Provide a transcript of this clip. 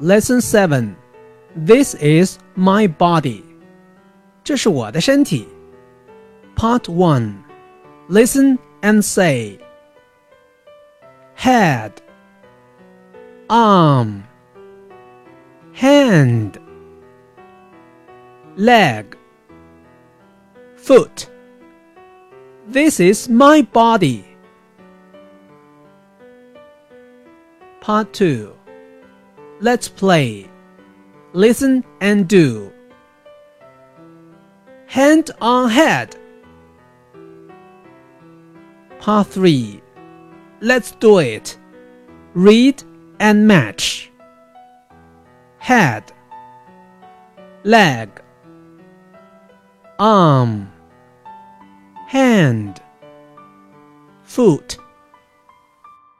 Lesson 7 This is my body. 这是我的身体。Part 1 Listen and say Head Arm Hand Leg Foot This is my body. Part 2 Let's play. Listen and do. Hand on head. Part 3 Let's do it. Read and match. Head, leg, arm, hand, foot.